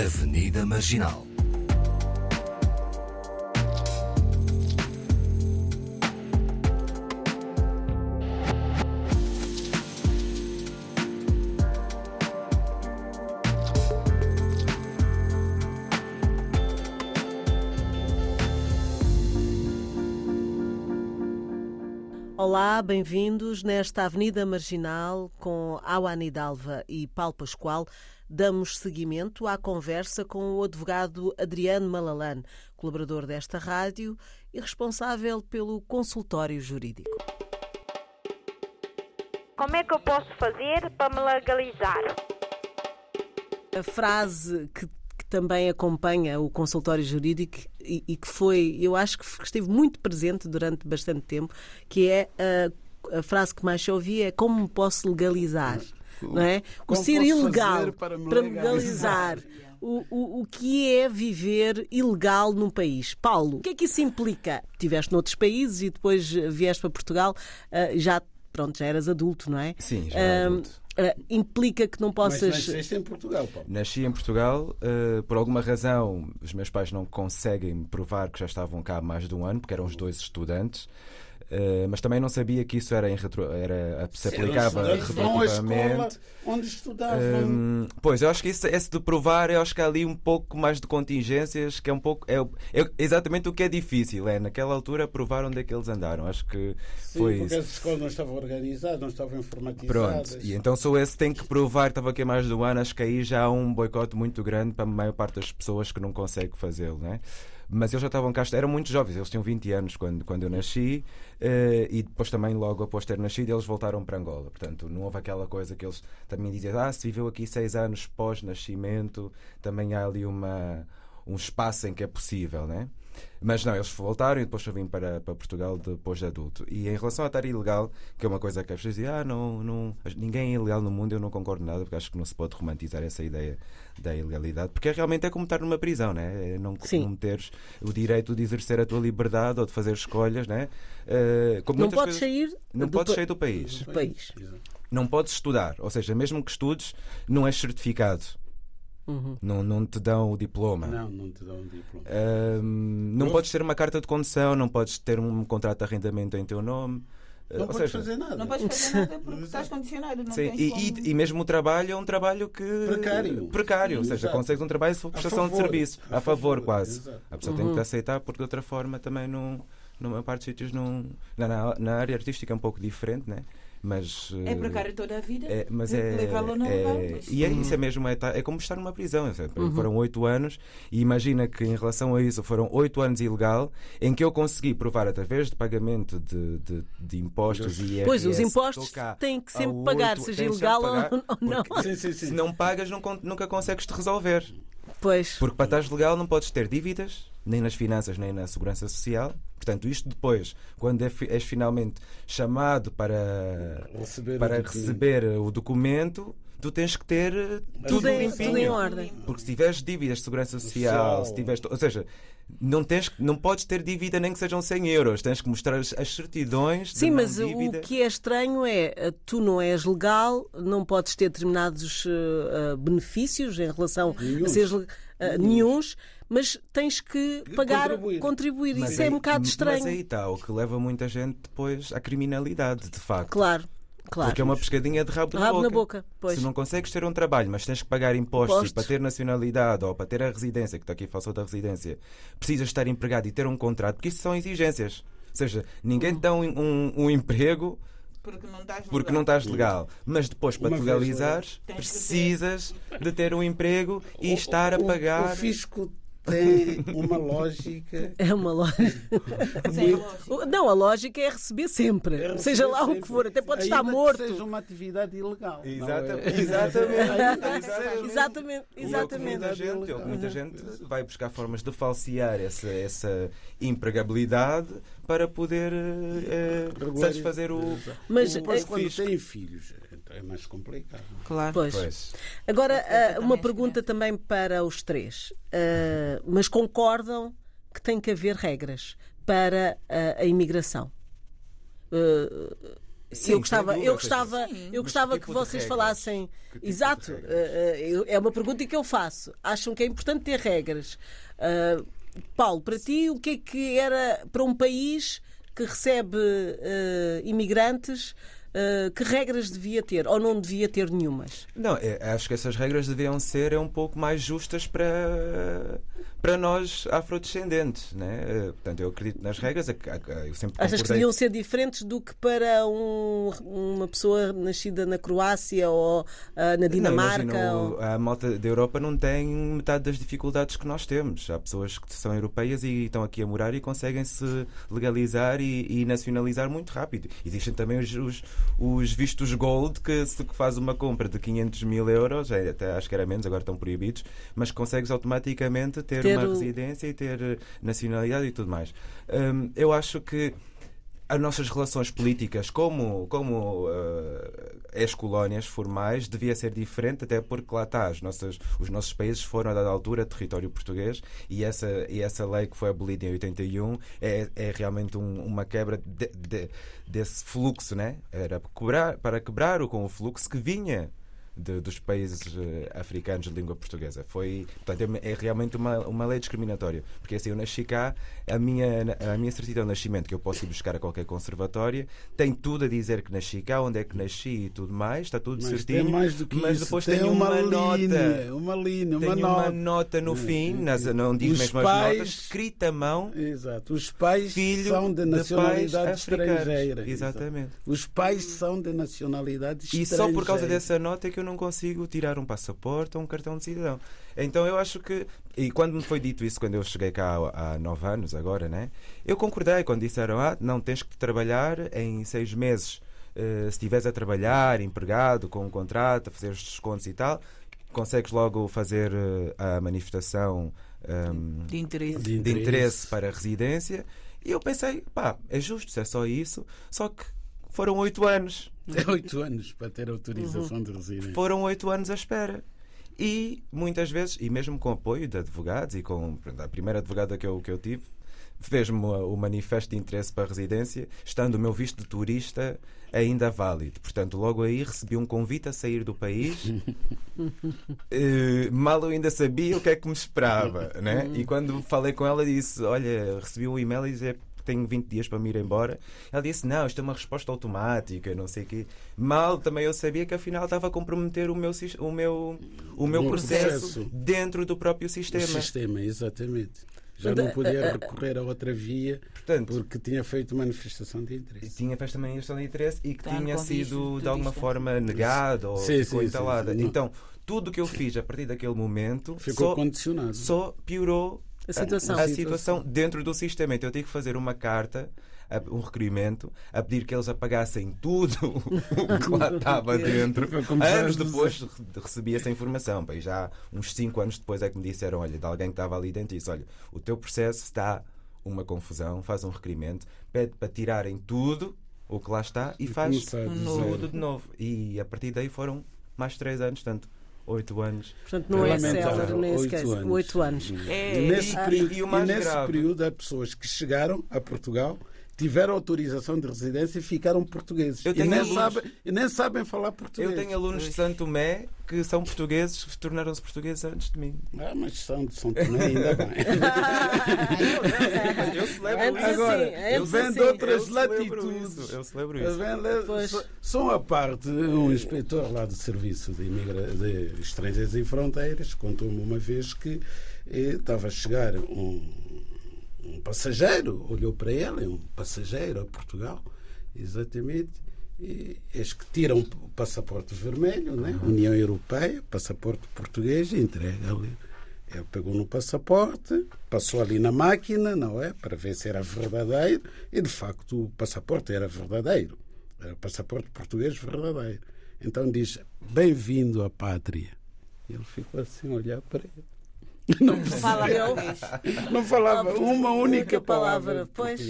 Avenida Marginal. Olá, bem-vindos. Nesta Avenida Marginal, com Awani Dalva e Paulo Pascoal, damos seguimento à conversa com o advogado Adriano Malalan, colaborador desta rádio e responsável pelo consultório jurídico. Como é que eu posso fazer para me legalizar? A frase que também acompanha o consultório jurídico e, e, que foi, eu acho que esteve muito presente durante bastante tempo, que é a, a frase que mais se ouvia é como me posso legalizar? Não é? O ser ilegal para me para legalizar. O, o, o que é viver ilegal num país? Paulo, o que é que isso implica? Estiveste noutros países e depois vieste para Portugal, ah, já, pronto, já eras adulto, não é? Sim, já era Ah, adulto. ah, implica que não Mas possas. nasceste em Portugal, Paulo. Nasci em Portugal, por alguma razão os meus pais não conseguem provar que já estavam cá há mais de um ano, porque eram os dois estudantes. Eh, mas também não sabia que isso era, em retro- era se aplicava escola retroativamente. onde estudavam. Hum, pois, eu acho que isso, esse de provar, eu acho que há ali um pouco mais de contingências, que é um pouco. É, é exatamente o que é difícil, é naquela altura provar onde é que eles andaram. Acho que Sim, foi porque isso. as escolas não estavam organizadas, não estavam Pronto, informatizadas. e então sou esse tem que provar estava aqui há mais de um ano. Acho que aí já há um boicote muito grande para a maior parte das pessoas que não consegue fazê-lo, né? Mas eles já estavam cá, eram muito jovens, eles tinham 20 anos quando, quando eu nasci, eh, e depois também, logo após ter nascido, eles voltaram para Angola. Portanto, não houve aquela coisa que eles também diziam, ah, se viveu aqui seis anos pós-nascimento, também há ali uma, um espaço em que é possível, né? Mas não, eles voltaram e depois eu vim para, para Portugal depois de adulto. E em relação a estar ilegal, que é uma coisa que as pessoas dizem, ah, não, não, ninguém é ilegal no mundo, eu não concordo nada, porque acho que não se pode romantizar essa ideia da ilegalidade, porque realmente é como estar numa prisão, né? É não, Sim. não teres o direito de exercer a tua liberdade ou de fazer escolhas, né? Eh, como Não podes coisas- sair Não do podes sair do país. do país. Não podes estudar, ou seja, mesmo que estudes, não és certificado. Uhum. Não, não te dão o diploma. Não, não te dão um diploma. Não Eu- podes ter uma carta de condução, não podes ter um contrato de arrendamento em teu nome. Ah, Não ou podes seja, fazer nada. Não podes fazer nada porque estás condicionado. Não sim, tens e, como... e- e mesmo o trabalho é um trabalho que. Precário. Precário, ou Sim, seja, exato. consegues um trabalho se for A prestação de favor, serviço. a A, favor, favor, quase. exato. A pessoa tem que te aceitar porque de outra forma também não. Numa parte dos sítios não. Na, na- na área artística é um pouco diferente, né? Mas. É eh, precário toda a vida. É, mas é, Legal ou não é- legal, mas- e é isso é mesmo é, tá- é como estar numa prisão é, Uhum. foram oito anos e imagina que em relação a isso foram oito anos ilegal em que eu consegui provar através de pagamento de, de, de impostos e IRS, Pois, os impostos têm que sempre oito- pagar, tens seja ilegal ou- pagar, ou não. porque Sim, sim, sim. se não pagas não nunca consegues te resolver Pois. porque para estares legal não podes ter dívidas, nem nas finanças, nem na segurança social. Portanto, isto depois, quando é és finalmente chamado para Receber o para documento. receber o documento, tu tens que ter eh, tudo, Tudo em, limpinho. tudo em ordem. Porque se tiveres dívidas de segurança social, Social. se tiveres, ou seja, não, tens, não podes ter dívida nem que sejam 100 euros, tens que mostrar as, as certidões Sim, de mas o que é estranho é eh, tu não és legal, não podes ter determinados eh, benefícios em relação a Nenhuns. seres eh, nenhuns, mas tens que pagar, Contribuir. contribuir. Mas Isso é aí- um bocado estranho. Mas aí está, o que leva muita gente depois à criminalidade, de facto. Claro, claro. Porque é uma pescadinha de rabo, Rabo na, na boca. boca, pois. Se não consegues ter um trabalho, mas tens que pagar impostos, Impostos. para ter nacionalidade ou para ter a residência, que está aqui falou da residência, precisas estar empregado e ter um contrato, porque isso são exigências. Ou seja, ninguém te dá um, um- um emprego Porque não estás porque legal. não estás legal. Mas depois, para Uma te legalizares, precisas de ter um emprego e O- estar a o- pagar. O fisco tem uma lógica. É uma lógica. Sem lógica. Não, a lógica é receber sempre. É seja lá o sempre. que for. Até pode estar Ainda que morto. seja uma atividade ilegal. não é? Exatamente. Exatamente. Exatamente, é o exatamente. muita gente, é o muita gente vai buscar formas de falsear essa, essa empregabilidade para poder eh, satisfazer o. Mas, Depois, quando tem filhos, é mais complicado. Claro. Pois. Pois. Agora, ah, uma pergunta também para os três. Ah, mas concordam que tem que haver regras para ah, a imigração? Ah, Sim, eu gostava, sem eu dúvida. gostava, Sim. eu gostava que que tipo vocês falassem. Que tipo Exato, é uma pergunta que eu faço. Acham que é importante ter regras? Ah, Paulo, para ti, o que é que era para um país que recebe eh, imigrantes? Eh, que regras devia ter ou não devia ter nenhumas? Não, é- acho que essas regras deviam ser é, um pouco mais justas para, para nós afrodescendentes. Né? Eh, Portanto, eu acredito nas regras. Eu sempre Achas que concordei- deviam ser diferentes do que para um- uma pessoa nascida na Croácia ou ah, na Dinamarca? Não, ou- imagina, o- a malta da Europa não tem metade das dificuldades que nós temos. Há pessoas que são europeias e estão aqui a morar e conseguem se legalizar e, e nacionalizar muito rápido. Existem também os, os, os vistos gold que se faz uma compra de 500 mil euros, é, até acho que era menos, agora estão proibidos, mas consegues automaticamente ter, Ter uma o- residência e ter nacionalidade e tudo mais. Hum, eu acho que as nossas relações políticas como, como eh, ex-colónias formais devia ser diferente, até porque lá está, as nossas, os nossos países foram a dada altura território português e essa, e essa lei que foi abolida em 81 é, é realmente um- uma quebra de- de- desse fluxo, né? Era quebrar, para quebrar o com o fluxo que vinha de- dos países eh, africanos de língua portuguesa. Foi, portanto, é, é realmente uma, uma lei discriminatória. Porque assim, eu nasci cá, a minha, a minha certidão de nascimento, que eu posso ir buscar a qualquer conservatória, tem tudo a dizer que nasci cá, onde é que nasci e tudo mais, está tudo Mas certinho. mais do que mas isso. depois tem tem uma, uma linha, nota. uma linha, uma Tem nota. uma nota no fim, Hum, nas, não diz mesmo pais- as notas, escrita à mão, Exato. Os pais são de de nacionalidade africanos. estrangeira. Exatamente. Exato. Os pais são de nacionalidade E estrangeira. só por causa dessa nota é que eu não consigo tirar um passaporte ou um cartão de cidadão. Então eu acho que. E quando me foi dito isso, quando eu cheguei cá há, há nove anos, agora, né? Eu concordei quando disseram: ah, não tens que trabalhar em seis meses. Eh, se estiveres a trabalhar, empregado, com um contrato, a fazer os descontos e tal, consegues logo fazer eh, a manifestação. ehm, De interesse. De de interesse para a residência. E eu pensei, pá, é justo, se é só isso. Só que foram oito anos. Oito anos para ter autorização de residência. Foram oito anos à espera. E muitas vezes, e mesmo com apoio de advogados, e com a primeira advogada que eu, que eu tive, fez-me o manifesto de interesse para a residência, estando o meu visto de turista ainda válido. Portanto, logo aí recebi um convite a sair do país. Eh, mal eu ainda sabia o que é que me esperava. Né? E quando falei com ela, disse: Olha, recebi um e-mail e dizer que tenho 20 dias para me ir embora. Ela disse: Não, isto é uma resposta automática, não sei o quê. Mal também eu sabia que afinal estava a comprometer o meu, o meu, o meu processo, processo. dentro do próprio O sistema. sistema, exatamente. Já não podia recorrer a outra via Portanto, porque tinha feito manifestação de interesse. tinha feito manifestação de interesse e que Está tinha sido de alguma forma negado ou Sim, sim, sim, sim. Então, tudo o que eu fiz a partir daquele momento Ficou só, condicionado. só piorou A situação. a A situação dentro do sistema. Então eu tive que fazer uma carta, um requerimento, a pedir que eles apagassem tudo o que lá estava dentro. Anos depois re- recebi essa informação. Bem, já uns 5 anos depois é que me disseram: olha, de alguém que estava ali dentro, disse: olha, o teu processo está uma confusão, faz um requerimento, pede para tirarem tudo o que lá está e faz novo. zero. tudo de novo. E a partir daí foram mais 3 anos, portanto, 8 anos. Portanto, não é célere, nem oito sequer. anos. Oito anos. É, E nesse, e- período, e o mais e nesse grave- período há pessoas que chegaram a Portugal, tiveram autorização de residência e ficaram portugueses. Eu E nem, alunos- sabem, e nem sabem falar português. Eu tenho alunos de Santo Tomé que são portugueses, que tornaram-se portugueses antes de mim. Ah, mas são de São Tomé, ainda bem. Eu celebro Antes isso. Agora, assim, antes vem de assim. outras Eu latitudes. isso, Eu celebro isso. Pois. só- Só a parte, um inspetor lá do Serviço de, Imigra... de Estrangeiros e Fronteiras contou-me uma vez que eh, estava a chegar um, um passageiro, olhou para ele, um passageiro a Portugal, exatamente, e eis que tiram o passaporte vermelho, né? União Europeia, passaporte português, e entrega-lhe. Ele pegou no passaporte, passou ali na máquina, não é? Para ver se era verdadeiro, e de facto o passaporte era verdadeiro. Era passaporte português verdadeiro. Então diz: Bem-vindo à pátria. Ele ficou assim a olhar para ele. Não, Fala Eu? português. não falava Ah, uma única palavra, pois.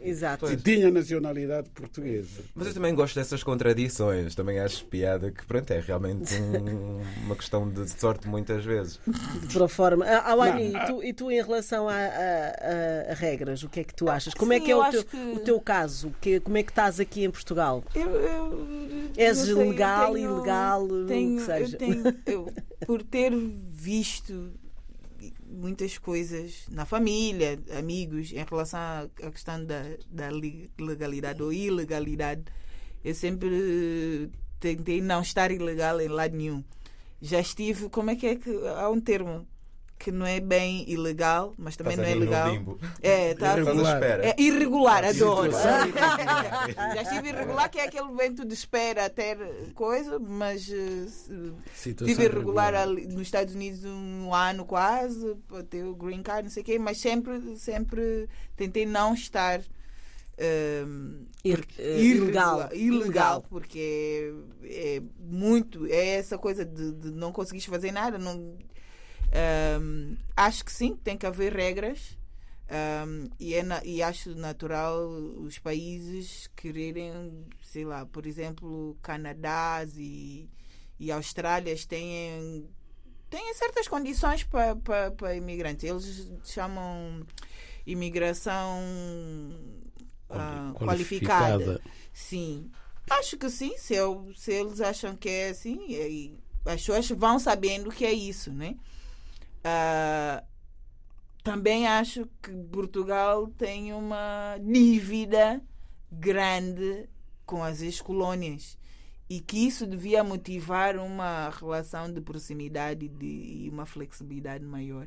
Exato. E tinha nacionalidade portuguesa. Mas eu também gosto dessas contradições. Também acho piada que, pronto, é realmente um- uma questão de sorte muitas vezes. De Para forma. Ah, Awani, Não, e, tu, e tu em relação a, a- a- a regras, o que é que tu achas? Como é Sim, que é eu o teu, que- o teu caso? Que, como é que estás aqui em Portugal? Eu, eu, És não sei, eu legal, tenho- ilegal, o tenho, que seja? Eu tenho, eu, por ter visto muitas coisas na família, amigos, em relação à questão da, da li- legalidade ou ilegalidade, eu sempre tentei não estar ilegal em lado nenhum. Já estive, como é que é que há um termo que não é bem ilegal, mas também Estás não é legal. limbo. É, tá Irregular. é irregular, adoro. Já estive irregular, que é aquele vento de espera até coisa, mas eh, Situação estive irregular irregular. ali nos Estados Unidos um ano quase, para ter o green card, não sei o quê, mas sempre, sempre tentei não estar ehm, Ir- eh, irregular- ilegal. ilegal, porque é, é muito, é essa coisa de, de não conseguires fazer nada. Não, ehm, acho que sim, tem que haver regras. ehm, e, é na- e acho natural os países quererem, sei lá, por exemplo, Canadá e, e Austrálias têm, têm certas condições para, para, para imigrantes. Eles chamam imigração ah, qualificada. Qualificada. Sim. Acho que sim. Se, eu, se eles acham que é assim, as pessoas vão sabendo que é isso, né? Ah, também acho que Portugal tem uma dívida grande com as ex-colônias e que isso devia motivar uma relação de proximidade e uma flexibilidade maior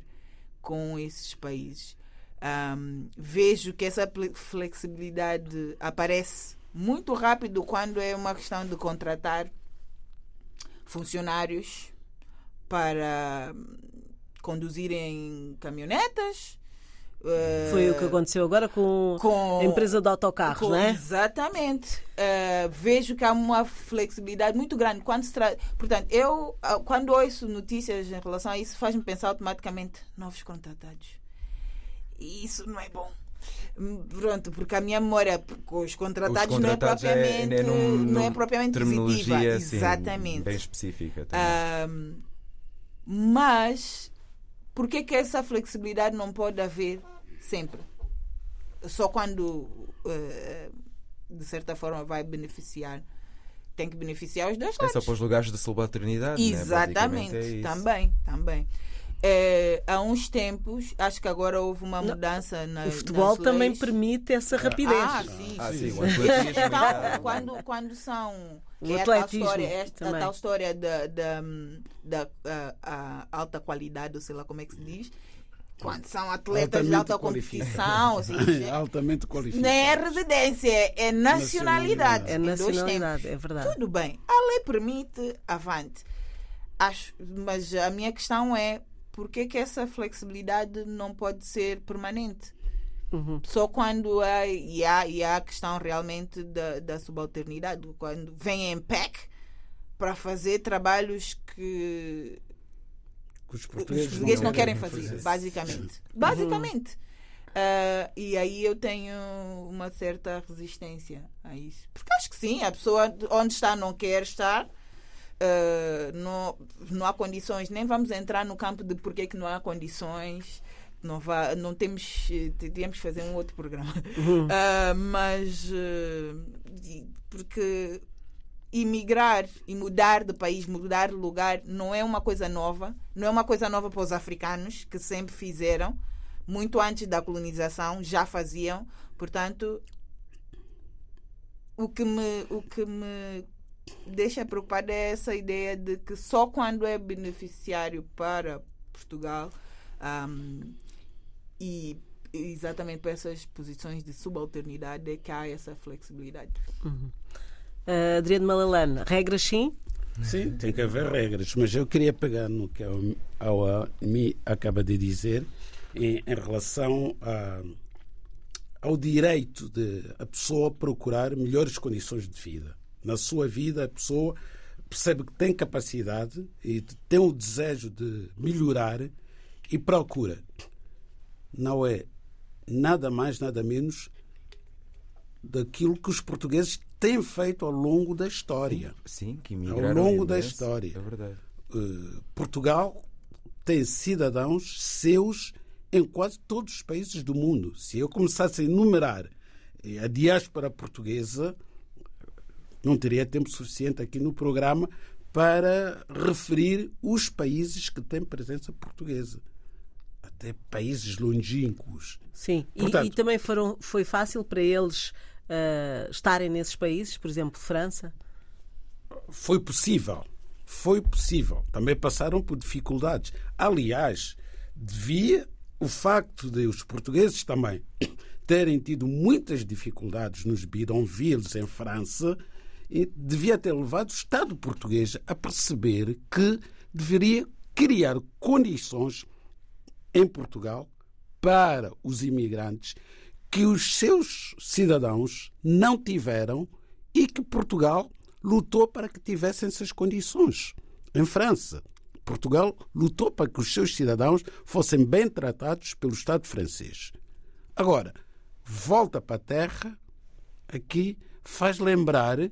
com esses países. Ahm, vejo que essa flexibilidade aparece muito rápido quando é uma questão de contratar funcionários para conduzirem caminhonetas. eh, Foi o que aconteceu agora com, com a empresa de autocarros, com- não é? Exatamente. Eh, vejo que há uma flexibilidade muito grande. Quando se tra... Portanto, eu, ah, quando ouço notícias em relação a isso, faz-me pensar automaticamente novos contratados. E isso não é bom. Hum, Pronto, porque a minha memória com os contratados, não é contratados é- propriamente, é num- não é propriamente positiva. terminologia assim, Exatamente. bem específica. Ahm, mas por que que essa flexibilidade não pode haver sempre? Só quando eh, de certa forma vai beneficiar. Tem que beneficiar os dois É lados. só para os lugares de subalternidade. né? Exatamente, Basicamente é também, também. Eh, há uns tempos, acho que agora houve uma Não, mudança na O futebol nas também leis. permite essa rapidez. Ah, sim, Ah, sim. sim, o atletismo. e Então, quando, quando são. O é a tal história, esta, a tal história da, da, da a- a alta qualidade, ou sei lá como é que se diz. Quando são atletas de alta competição, assim, Altamente qualificado. não é residência, é nacionalidade. É nacionalidade, é verdade. Tudo bem, a lei permite, avante. Acho, mas a minha questão é por que, que essa flexibilidade não pode ser permanente? Uhum. Só quando há, e há, e há a questão realmente da, da subalternidade, quando vem em PEC para fazer trabalhos que Que os os portugueses, portugueses não querem fazer, basicamente. Uhum. Basicamente. Ah, e aí eu tenho uma certa resistência a isso. Porque acho que sim, a pessoa onde está não quer estar. Ah, não, não há condições, nem vamos entrar no campo de porque que não há condições. Não, vá, não temos, eh, temos que fazer um outro programa. Ah, mas eh, e- porque imigrar e mudar de país, mudar de lugar, não é uma coisa nova. Não é uma coisa nova para os africanos, que sempre fizeram. Muito antes da colonização, já faziam. Portanto, o que me, o que me deixa preocupada é essa ideia de que só quando é beneficiário para Portugal ahm, e exatamente para essas posições de subalternidade é que há essa flexibilidade. Uh, Adriano Malalane, regras sim? Sim, tem que haver regras, mas eu queria pegar no que a OAMI acaba de dizer em, em relação a, ao direito de a pessoa procurar melhores condições de vida. Na sua vida, a pessoa percebe que tem capacidade e tem o desejo de melhorar e procura não é nada mais, nada menos daquilo que os portugueses têm feito ao longo da história. Sim, que Ao longo da história. É verdade. Eh, Portugal tem cidadãos seus em quase todos os países do mundo. Se eu começasse a enumerar eh, a diáspora portuguesa, não teria tempo suficiente aqui no programa para referir os países que têm presença portuguesa. Até países longínquos. Sim, E- Portanto- e, também foram, foi fácil para eles ah, estarem nesses países, por exemplo, França. Foi possível. Foi possível. Também passaram por dificuldades. Aliás, devia o facto de os portugueses também terem tido muitas dificuldades nos bidonvilles em França, e devia ter levado o Estado português a perceber que deveria criar condições em Portugal para os imigrantes que os seus cidadãos não tiveram e que Portugal lutou para que tivessem essas condições. Em França, Portugal lutou para que os seus cidadãos fossem bem tratados pelo Estado francês. Agora, volta para a terra, aqui faz lembrar eh,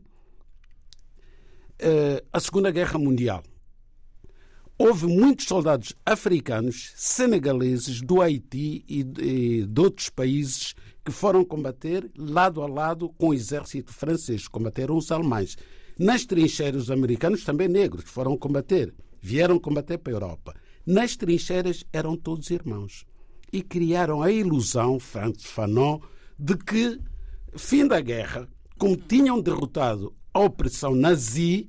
a Segunda Guerra Mundial houve muitos soldados africanos, senegaleses, do Haiti e de, outros países que foram combater lado a lado com o exército francês, combateram os alemães. Nas trincheiras os americanos também negros foram combater, vieram combater para a Europa. Nas trincheiras eram todos irmãos e criaram a ilusão, Franz Fanon, de que, fim da guerra, como tinham derrotado a opressão nazi,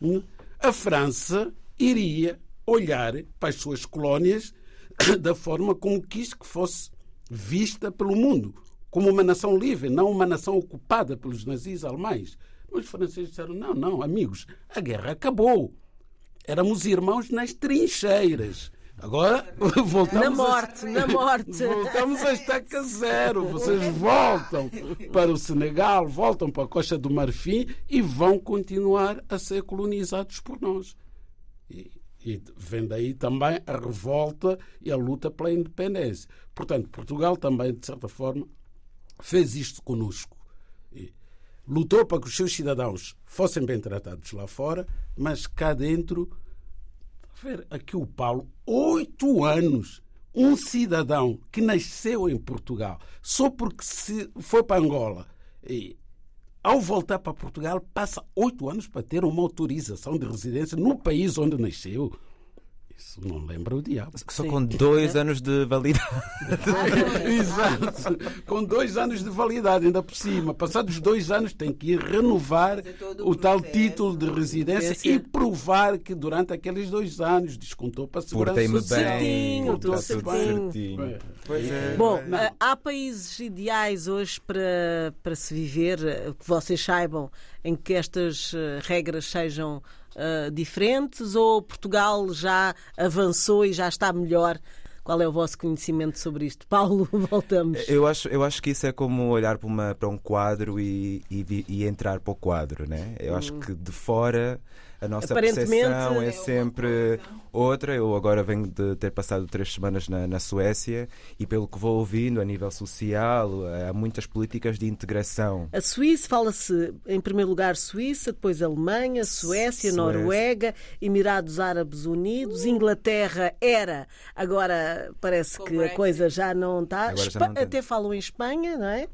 hum, a França iria olhar para as suas colónias da forma como quis que fosse vista pelo mundo, como uma nação livre, não uma nação ocupada pelos nazis alemães. Mas os franceses disseram: não, não, amigos, a guerra acabou. Éramos irmãos nas trincheiras. Agora voltamos Na morte, a... na morte. Voltamos a estaca zero. Vocês voltam para o Senegal, voltam para a Costa do Marfim e vão continuar a ser colonizados por nós. E, e vem daí também a revolta e a luta pela independência. Portanto, Portugal também, de certa forma, fez isto conosco. E lutou para que os seus cidadãos fossem bem tratados lá fora, mas cá dentro. Ver aqui o Paulo, oito anos, um cidadão que nasceu em Portugal, só porque se foi para Angola e ao voltar para Portugal, passa oito anos para ter uma autorização de residência no país onde nasceu. Isso não lembra o diabo. Só com dois anos de validade. Exato. Com dois anos de validade, ainda por cima. Passados dois anos, tem que ir renovar o o tal processo. título de residência e provar que durante aqueles dois anos descontou para a segurança Portei-me social. Certinho, bem. tudo certinho. certinho. Pois é. Bom, Não. ah, há países ideais hoje para, para se viver, ah, que vocês saibam, em que estas ah, regras sejam ah, diferentes ou Portugal já avançou e já está melhor? Qual é o vosso conhecimento sobre isto? Paulo, voltamos. Eu acho, eu acho que isso é como olhar para, uma, para um quadro e, e, e entrar para o quadro, né? Eu acho que de fora a nossa percepção é é sempre outra. Eu agora venho de ter passado três semanas na, na Suécia e pelo que vou ouvindo a nível social há muitas políticas de integração. A Suíça, fala-se em primeiro lugar Suíça, depois Alemanha, Suécia, Suécia. Noruega, Emirados Árabes Unidos, Inglaterra era, agora parece Com que a Brexit. coisa já não está. Espa-. Até falam em Espanha, não é?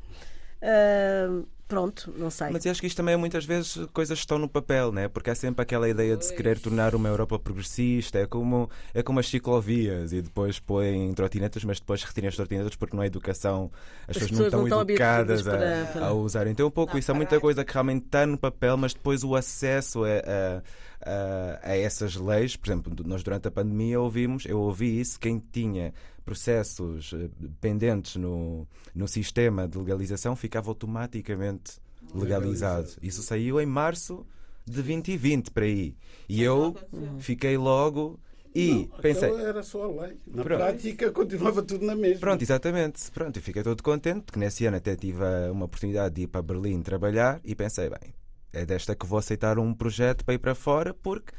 Ah, pronto, não sei. Mas eu acho que isto também muitas vezes coisas estão no papel, né? Porque há sempre aquela ideia de se querer tornar uma Europa progressista, é como, é como as ciclovias e depois põem trotinetas, mas depois retirem as trotinetas porque não há educação, as, pessoas não pessoas não estão estão educadas habituadas a, para- a usar. Então um pouco Não, isso, há muita coisa que realmente está no papel, mas depois o acesso a, a, a essas leis, por exemplo, nós durante a pandemia ouvimos, eu ouvi isso, quem tinha processos eh, pendentes no, no sistema de legalização ficava automaticamente legalizado. Isso saiu em março de 2020 para aí. E eu fiquei logo e pensei. Aquela era só a lei. Na Pronto. prática continuava tudo na mesma. Pronto, exatamente. Pronto, e fiquei todo contente porque nesse ano até tive uma oportunidade de ir para Berlim trabalhar e pensei, bem, é desta que vou aceitar um projeto para ir para fora porque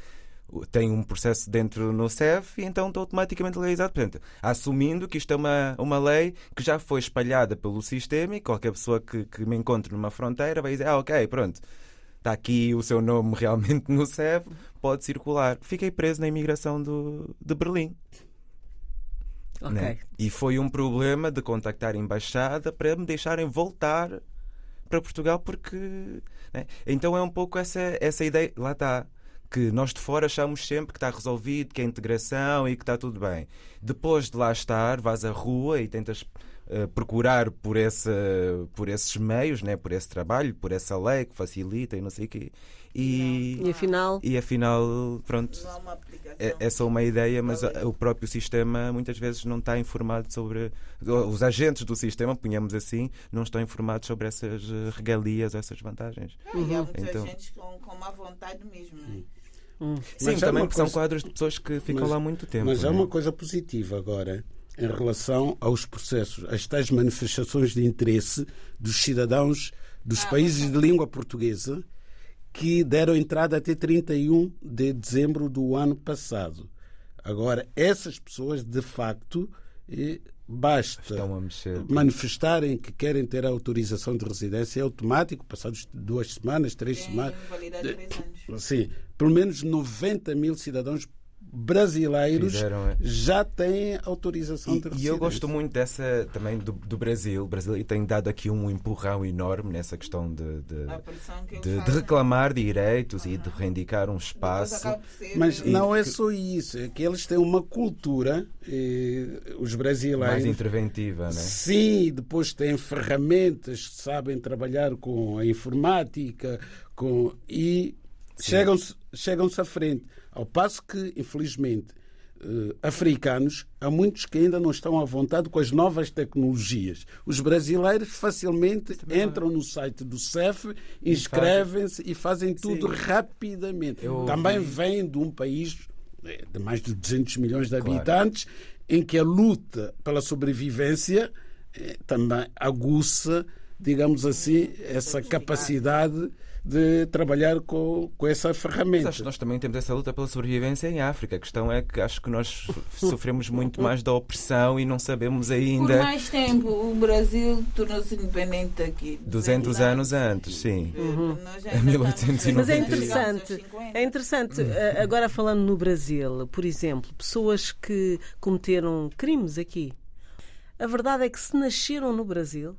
tem um processo dentro no CEF e então está automaticamente legalizado. Portanto, assumindo que isto é uma, uma lei que já foi espalhada pelo sistema e qualquer pessoa que, que me encontre numa fronteira vai dizer: Ah, ok, pronto, está aqui o seu nome realmente no CEF, pode circular. Fiquei preso na imigração do, de Berlim. Ok. né? E foi um problema de contactar a embaixada para me deixarem voltar para Portugal porque né? então é um pouco essa essa ideia lá está que nós de fora achamos sempre que está resolvido que é integração e que está tudo bem. Depois de lá estar vais à rua e tentas eh, procurar por esse por esses meios né? Por esse trabalho por essa lei que facilita e não sei o quê. E E afinal, e afinal pronto é, é só uma ideia, mas a- o próprio sistema muitas vezes não está informado sobre. Os agentes do sistema, ponhamos assim, não estão informados sobre essas eh, regalias, essas vantagens. E há muita Então- gente com, com má vontade mesmo. Né? Sim, é também porque são coisa- quadros de pessoas que ficam Mas- lá muito tempo. Mas há né? uma coisa positiva agora em relação aos processos, as tais manifestações de interesse dos cidadãos dos países de língua portuguesa que deram entrada até 31 de dezembro do ano passado. Agora, essas pessoas, de facto, eh, basta Estão a mexer. manifestarem que querem ter a autorização de residência é automático, passados duas semanas, três Tem semanas. validade de três anos. Sim, pelo menos 90 mil cidadãos brasileiros Fizeram, é. já têm autorização de E, residência. e eu gosto muito dessa também do, do Brasil. O Brasil tem dado aqui um empurrão enorme nessa questão de, de, de- de reclamar direitos e de reivindicar um espaço. Mas E- não é só isso, é que eles têm uma cultura, eh, os brasileiros. mais interventiva, né? Sim, e depois têm ferramentas que sabem trabalhar com a informática com, e chegam-se chegam-se à frente. Ao passo que, infelizmente, eh, africanos, há muitos que ainda não estão à vontade com as novas tecnologias. Os brasileiros facilmente entram no site do CEF, inscrevem-se e fazem tudo rapidamente. Eu Também ouvi- vêm de um país eh, de mais de 200 milhões de Claro. habitantes em que a luta pela sobrevivência eh, também aguça, digamos assim, essa capacidade de trabalhar com, com essa Mas ferramenta. acho que nós também temos essa luta pela sobrevivência em África. A questão é que acho que nós sofremos muito mais da opressão e não sabemos Por ainda. mais tempo, o Brasil tornou-se independente aqui. 200 anos antes, sim. Ainda 1890. estamos- Mas é interessante. 50. É interessante, eh, agora falando no Brasil, por exemplo, pessoas que cometeram crimes aqui. A verdade é que se nasceram no Brasil,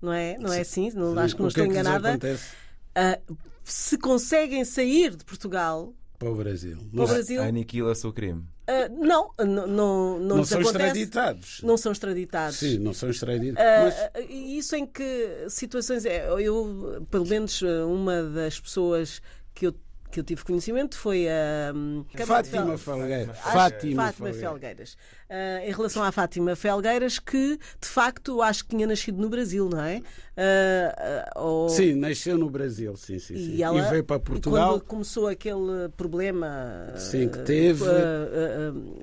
não é? Não é assim? Não, acho que não estou é que lhes enganada. acontece Ah, se conseguem sair de Portugal para o Brasil? para o Brasil, Aniquila-se o crime. ah, não, não, não, não, são acontece. extraditados. Não são extraditados. Sim, não são extraditados. Mas Ah, e isso em que situações é? Eu, pelo menos, uma das pessoas que eu, que eu tive conhecimento foi a. hum, Fátima Felgueira. Fátima, Fátima Felgueira. Felgueiras. Ah, em relação à Fátima Felgueiras, que de facto acho que tinha nascido no Brasil, não é? Ah, ah, ou- Sim, nasceu no Brasil, sim, sim. sim. E, ela, veio para Portugal. Quando começou aquele problema Sim, que teve.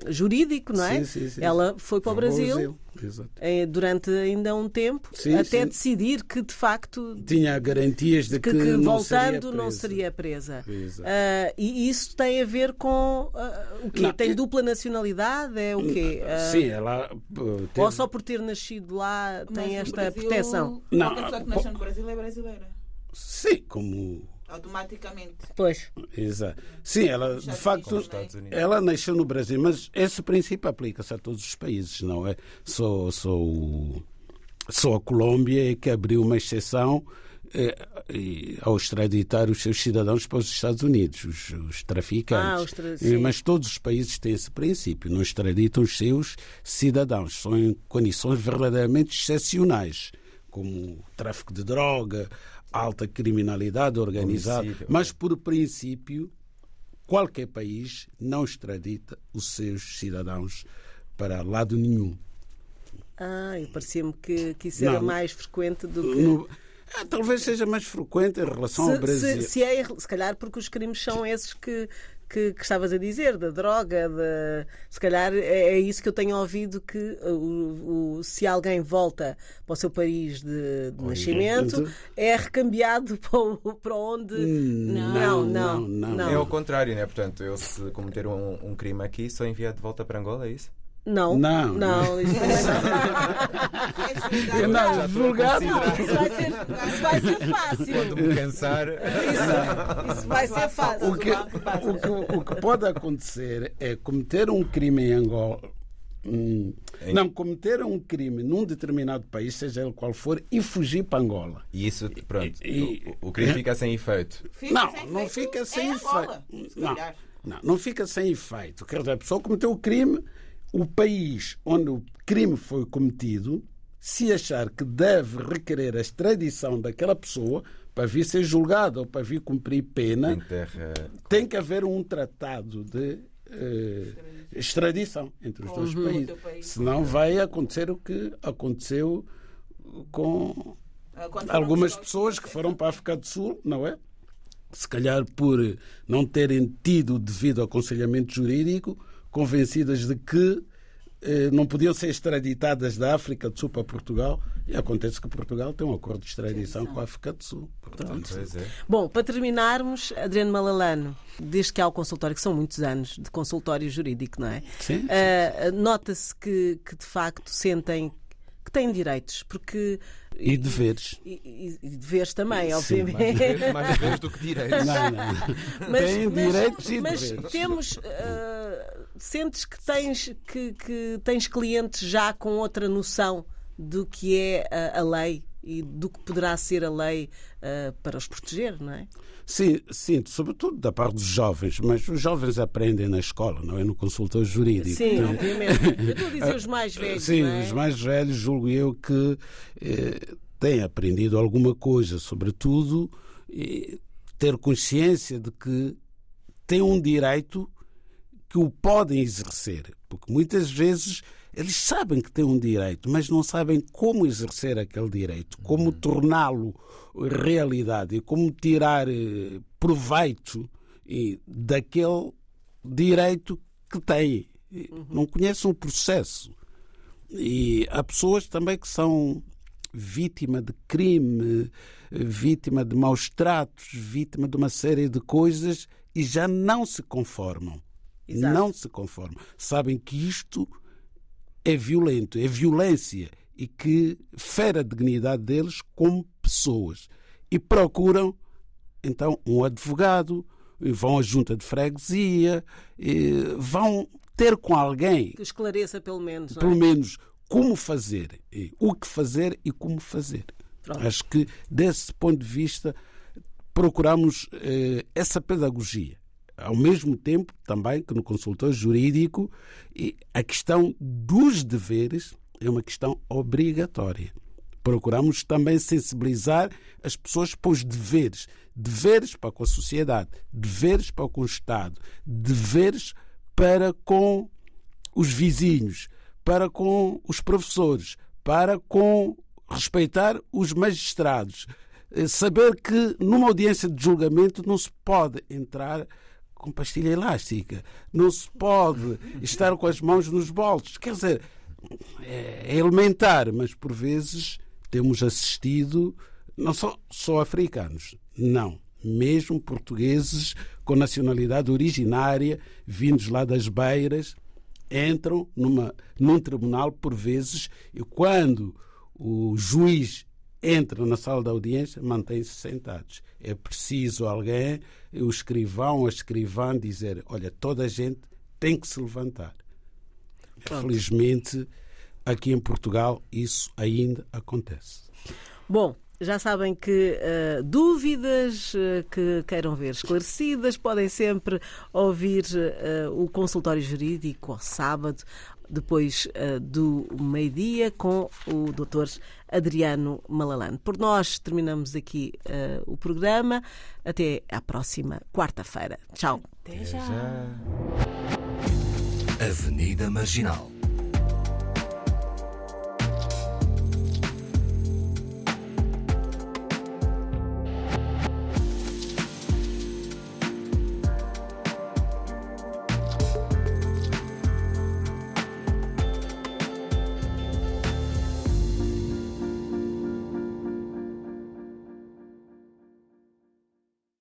jurídico, não é? Sim, sim, sim. Ela foi para o Foi para o Brasil, Brasil, exato. eh, durante ainda um tempo, Sim, até sim. decidir que de facto Tinha garantias de que, que, que não voltando seria não seria presa. Ah, e isso tem a ver com ah, o quê? Não, tem eu- dupla nacionalidade? É o quê? Ah, Sim, ela uh, teve- Ou só por ter nascido lá Mas tem no esta Brasil, proteção? Não, Qualquer pessoa que nasceu no Brasil é brasileira. Sim, como. Automaticamente. Pois. Exato. Sim, ela de facto. Unidos. Ela nasceu no Brasil, mas esse princípio aplica-se a todos os países, não é? Só, só, o- só a Colômbia é que abriu uma exceção eh, ao extraditar os seus cidadãos para os Estados Unidos, os, os traficantes. Ah, os tra- sim. Mas todos os países têm esse princípio, não extraditam os seus cidadãos. São em condições verdadeiramente excepcionais, como tráfico de droga, alta criminalidade organizada. Homicídio. Mas, por princípio, qualquer país não extradita os seus cidadãos para lado nenhum. Ah, e parecia-me que, que isso era Não. mais frequente do que. No- Ah, talvez seja mais frequente em relação ao Se, Brasil. se, se é, se calhar porque os crimes são esses que, que, que estavas a dizer, da droga, de, se calhar é, é isso que eu tenho ouvido que o, o- se alguém volta para o seu país de, de nascimento, é recambiado para, o- para onde. Não, não, não. É ao contrário, né? Portanto, eu se cometer um, um crime aqui, sou enviado de volta para Angola, é isso? Não, Não, não, isso não, estou a julgado. não, isso vai ser, isso vai ser fácil. Quando me cansar. Isso, isso vai ser fácil. O que, o, que, o que pode acontecer é cometer um crime em Angola. hum, Não, cometer um crime num determinado país, seja ele qual for, e fugir para Angola. E isso, pronto, E- o, o crime fica sem efeito. Fica não, sem não efeito fica sem efeito. se Não, não, não fica sem efeito. Quer dizer, a pessoa cometeu o crime, o país onde o crime foi cometido, se achar que deve requerer a extradição daquela pessoa para vir ser julgado ou para vir cumprir pena, terra. tem que haver um tratado de eh, extradição entre os dois países. outro país. Senão vai acontecer o que aconteceu com Ah, algumas pessoas que foram para a África do Sul, não é? Se calhar por não terem tido devido aconselhamento jurídico, convencidas de que eh, não podiam ser extraditadas da África do Sul para Portugal, e acontece que Portugal tem um acordo de extradição com a África do Sul. Portanto, é. Bom, para terminarmos, Adriano Malalano, desde que há o consultório, que são muitos anos de consultório jurídico, não é? Sim, sim, Ah, Nota-se que, que de facto sentem que têm direitos, porque. e deveres. E, e- deveres também, Sim, obviamente. Mais deveres, mais deveres do que direitos. Não, não. Mas- Tem mas- direitos e mas deveres. temos. ah, sentes que tens, que, que tens clientes já com outra noção do que é a, a lei e do que poderá ser a lei ah, para os proteger, não é? Sim, sinto, sobretudo da parte dos jovens, mas os jovens aprendem na escola, não é? No consultor jurídico. Sim, Então, obviamente. Eu estou a dizer os mais velhos. Sim, é? os mais velhos, julgo eu que eh, têm aprendido alguma coisa, sobretudo ter consciência de que têm um direito que o podem exercer, porque muitas vezes eles sabem que têm um direito, mas não sabem como exercer aquele direito, como torná-lo realidade e como tirar eh, proveito daquele direito que têm. E Não conhecem o processo. E há pessoas também que são vítima de crime, vítima de maus tratos, vítima de uma série de coisas e já não se conformam. Exato. Não se conformam. Sabem que isto é violento, é violência e que fere a dignidade deles como pessoas. E procuram, então, um advogado, e vão à junta de freguesia, e vão ter com alguém Que esclareça pelo menos. É? pelo menos como fazer, e o que fazer e como fazer. Pronto. Acho que desse ponto de vista procuramos eh, essa pedagogia. Ao mesmo tempo, também que no consultor jurídico, a questão dos deveres é uma questão obrigatória. Procuramos também sensibilizar as pessoas para os deveres. Deveres para com a sociedade, deveres para com o Estado, deveres para com os vizinhos, para com os professores, para com respeitar os magistrados. Eh, Saber que numa audiência de julgamento não se pode entrar com pastilha elástica, não se pode estar com as mãos nos bolsos. Quer dizer, é elementar, mas por vezes temos assistido, não só, só africanos, não, mesmo portugueses com nacionalidade originária, vindos lá das beiras, entram numa, num tribunal por vezes e quando o juiz entra na sala da audiência, mantém-se sentados. É preciso alguém, o escrivão, a escrivã, dizer: olha, toda a gente tem que se levantar. Felizmente, aqui em Portugal, isso ainda acontece. Bom, já sabem que eh, dúvidas eh, que queiram ver esclarecidas podem sempre ouvir eh, o consultório jurídico ao sábado, depois eh, do meio-dia, com o Dr. Adriano Malalane. Por nós terminamos aqui eh, o programa. Até à próxima quarta-feira. Tchau. Até. Já. Avenida Marginal